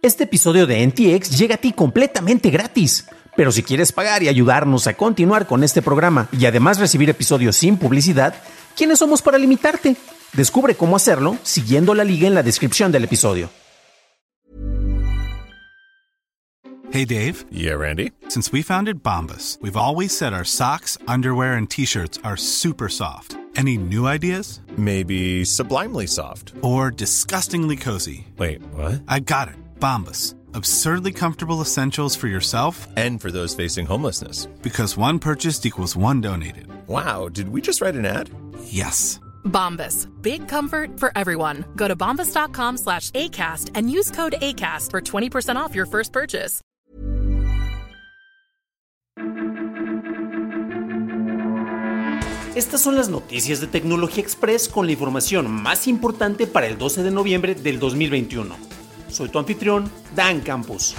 Este episodio de NTX llega a ti completamente gratis. Pero si quieres pagar y ayudarnos a continuar con este programa y además recibir episodios sin publicidad, ¿quiénes somos para limitarte? Descubre cómo hacerlo siguiendo la liga en la descripción del episodio. Hey Dave. Yeah, Randy. Since we founded Bombus, we've always said our socks, underwear, and t-shirts are super soft. Any new ideas? Maybe sublimely soft. Or disgustingly cozy? Wait, what? I got it. Bombus. Absurdly comfortable essentials for yourself And for those facing homelessness. because one purchased equals one donated. Wow, did we just write an ad? Yes. Bombas. Big comfort for everyone. Go to bombas.com slash ACAST and use code ACAST for 20% off your first purchase. Estas son las noticias de Tecnología Express con la información más importante para el 12 de noviembre del 2021. Soy tu anfitrión, Dan Campos.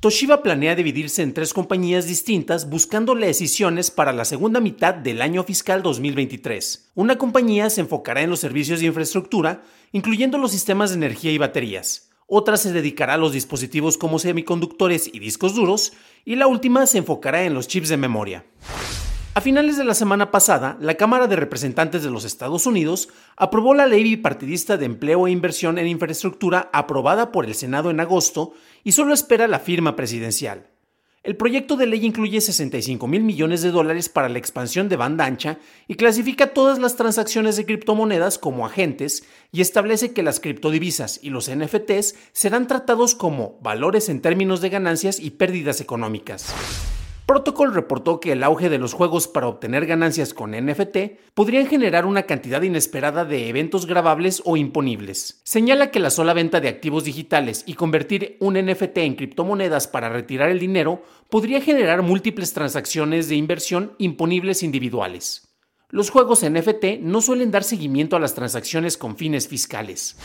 Toshiba planea dividirse en tres compañías distintas buscando decisiones para la segunda mitad del año fiscal 2023. Una compañía se enfocará en los servicios de infraestructura, incluyendo los sistemas de energía y baterías. Otra se dedicará a los dispositivos como semiconductores y discos duros, y la última se enfocará en los chips de memoria. A finales de la semana pasada, la Cámara de Representantes de los Estados Unidos aprobó la ley bipartidista de empleo e inversión en infraestructura aprobada por el Senado en agosto y solo espera la firma presidencial. El proyecto de ley incluye 65 mil millones de dólares para la expansión de banda ancha y clasifica todas las transacciones de criptomonedas como agentes y establece que las criptodivisas y los NFTs serán tratados como valores en términos de ganancias y pérdidas económicas. Protocol reportó que el auge de los juegos para obtener ganancias con NFT podrían generar una cantidad inesperada de eventos grabables o imponibles. Señala que la sola venta de activos digitales y convertir un NFT en criptomonedas para retirar el dinero podría generar múltiples transacciones de inversión imponibles individuales. Los juegos NFT no suelen dar seguimiento a las transacciones con fines fiscales.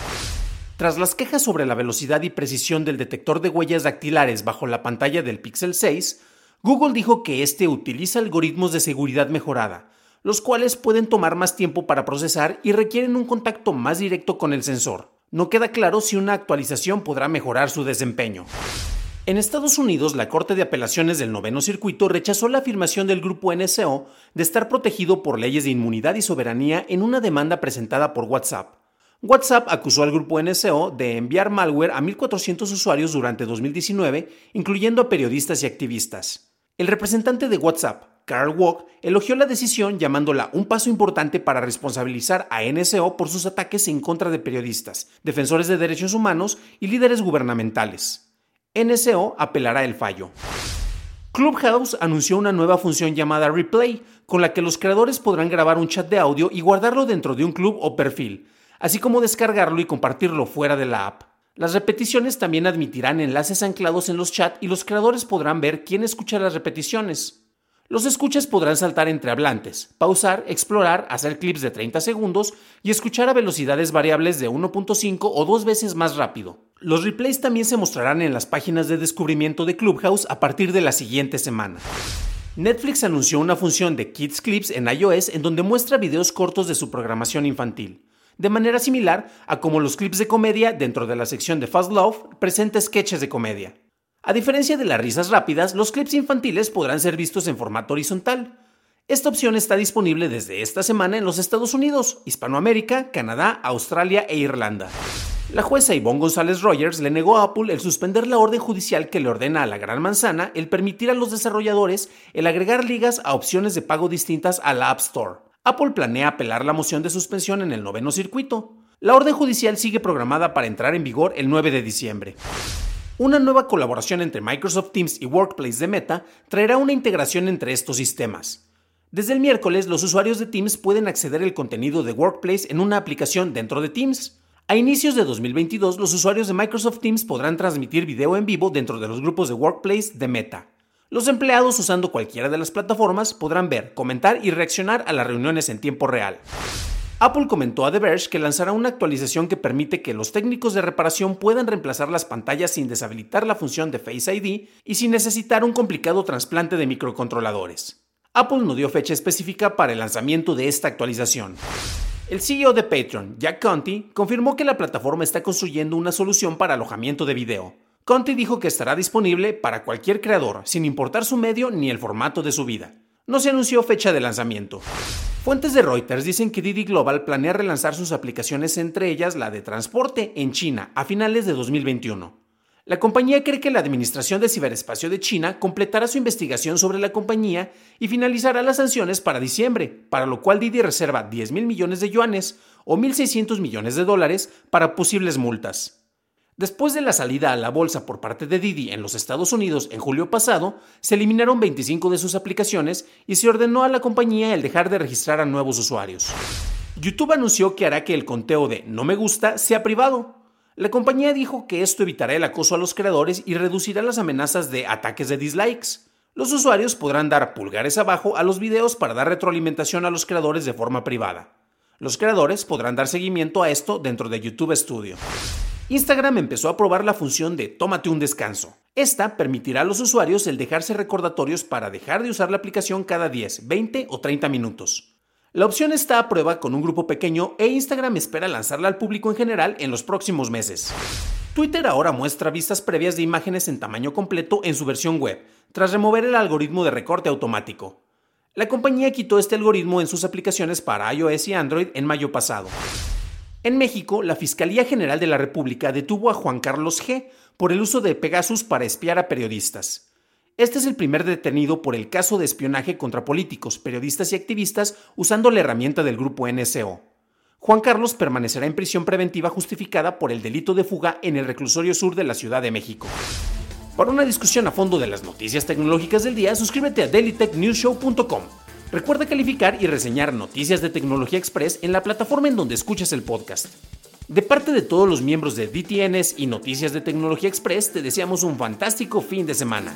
Tras las quejas sobre la velocidad y precisión del detector de huellas dactilares bajo la pantalla del Pixel 6, Google dijo que este utiliza algoritmos de seguridad mejorada, los cuales pueden tomar más tiempo para procesar y requieren un contacto más directo con el sensor. No queda claro si una actualización podrá mejorar su desempeño. En Estados Unidos, la Corte de Apelaciones del Noveno Circuito rechazó la afirmación del grupo NSO de estar protegido por leyes de inmunidad y soberanía en una demanda presentada por WhatsApp. WhatsApp acusó al grupo NSO de enviar malware a 1.400 usuarios durante 2019, incluyendo a periodistas y activistas. El representante de WhatsApp, Carl Walk, elogió la decisión llamándola un paso importante para responsabilizar a NSO por sus ataques en contra de periodistas, defensores de derechos humanos y líderes gubernamentales. NSO apelará el fallo. Clubhouse anunció una nueva función llamada Replay, con la que los creadores podrán grabar un chat de audio y guardarlo dentro de un club o perfil, así como descargarlo y compartirlo fuera de la app. Las repeticiones también admitirán enlaces anclados en los chats y los creadores podrán ver quién escucha las repeticiones. Los escuchas podrán saltar entre hablantes, pausar, explorar, hacer clips de 30 segundos y escuchar a velocidades variables de 1.5 o dos veces más rápido. Los replays también se mostrarán en las páginas de descubrimiento de Clubhouse a partir de la siguiente semana. Netflix anunció una función de Kids Clips en iOS en donde muestra videos cortos de su programación infantil de manera similar a como los clips de comedia dentro de la sección de Fast Love presenta sketches de comedia. A diferencia de las risas rápidas, los clips infantiles podrán ser vistos en formato horizontal. Esta opción está disponible desde esta semana en los Estados Unidos, Hispanoamérica, Canadá, Australia e Irlanda. La jueza Yvonne González Rogers le negó a Apple el suspender la orden judicial que le ordena a la Gran Manzana el permitir a los desarrolladores el agregar ligas a opciones de pago distintas a la App Store. Apple planea apelar la moción de suspensión en el noveno circuito. La orden judicial sigue programada para entrar en vigor el 9 de diciembre. Una nueva colaboración entre Microsoft Teams y Workplace de Meta traerá una integración entre estos sistemas. Desde el miércoles, los usuarios de Teams pueden acceder al contenido de Workplace en una aplicación dentro de Teams. A inicios de 2022, los usuarios de Microsoft Teams podrán transmitir video en vivo dentro de los grupos de Workplace de Meta. Los empleados usando cualquiera de las plataformas podrán ver, comentar y reaccionar a las reuniones en tiempo real. Apple comentó a The Verge que lanzará una actualización que permite que los técnicos de reparación puedan reemplazar las pantallas sin deshabilitar la función de Face ID y sin necesitar un complicado trasplante de microcontroladores. Apple no dio fecha específica para el lanzamiento de esta actualización. El CEO de Patreon, Jack Conti, confirmó que la plataforma está construyendo una solución para alojamiento de video. Conti dijo que estará disponible para cualquier creador, sin importar su medio ni el formato de su vida. No se anunció fecha de lanzamiento. Fuentes de Reuters dicen que Didi Global planea relanzar sus aplicaciones, entre ellas la de transporte, en China a finales de 2021. La compañía cree que la Administración de Ciberespacio de China completará su investigación sobre la compañía y finalizará las sanciones para diciembre, para lo cual Didi reserva 10 mil millones de yuanes o 1.600 millones de dólares para posibles multas. Después de la salida a la bolsa por parte de Didi en los Estados Unidos en julio pasado, se eliminaron 25 de sus aplicaciones y se ordenó a la compañía el dejar de registrar a nuevos usuarios. YouTube anunció que hará que el conteo de no me gusta sea privado, la compañía dijo que esto evitará el acoso a los creadores y reducirá las amenazas de ataques de dislikes. Los usuarios podrán dar pulgares abajo a los videos para dar retroalimentación a los creadores de forma privada. Los creadores podrán dar seguimiento a esto dentro de YouTube Studio. Instagram empezó a probar la función de tómate un descanso. Esta permitirá a los usuarios el dejarse recordatorios para dejar de usar la aplicación cada 10, 20 o 30 minutos. La opción está a prueba con un grupo pequeño e Instagram espera lanzarla al público en general en los próximos meses. Twitter ahora muestra vistas previas de imágenes en tamaño completo en su versión web, tras remover el algoritmo de recorte automático. La compañía quitó este algoritmo en sus aplicaciones para iOS y Android en mayo pasado. En México, la Fiscalía General de la República detuvo a Juan Carlos G. por el uso de Pegasus para espiar a periodistas. Este es el primer detenido por el caso de espionaje contra políticos, periodistas y activistas usando la herramienta del grupo NSO. Juan Carlos permanecerá en prisión preventiva justificada por el delito de fuga en el reclusorio sur de la Ciudad de México. Para una discusión a fondo de las noticias tecnológicas del día, suscríbete a dailytechnewsshow.com. Recuerda calificar y reseñar Noticias de Tecnología Express en la plataforma en donde escuchas el podcast. De parte de todos los miembros de DTNs y Noticias de Tecnología Express, te deseamos un fantástico fin de semana.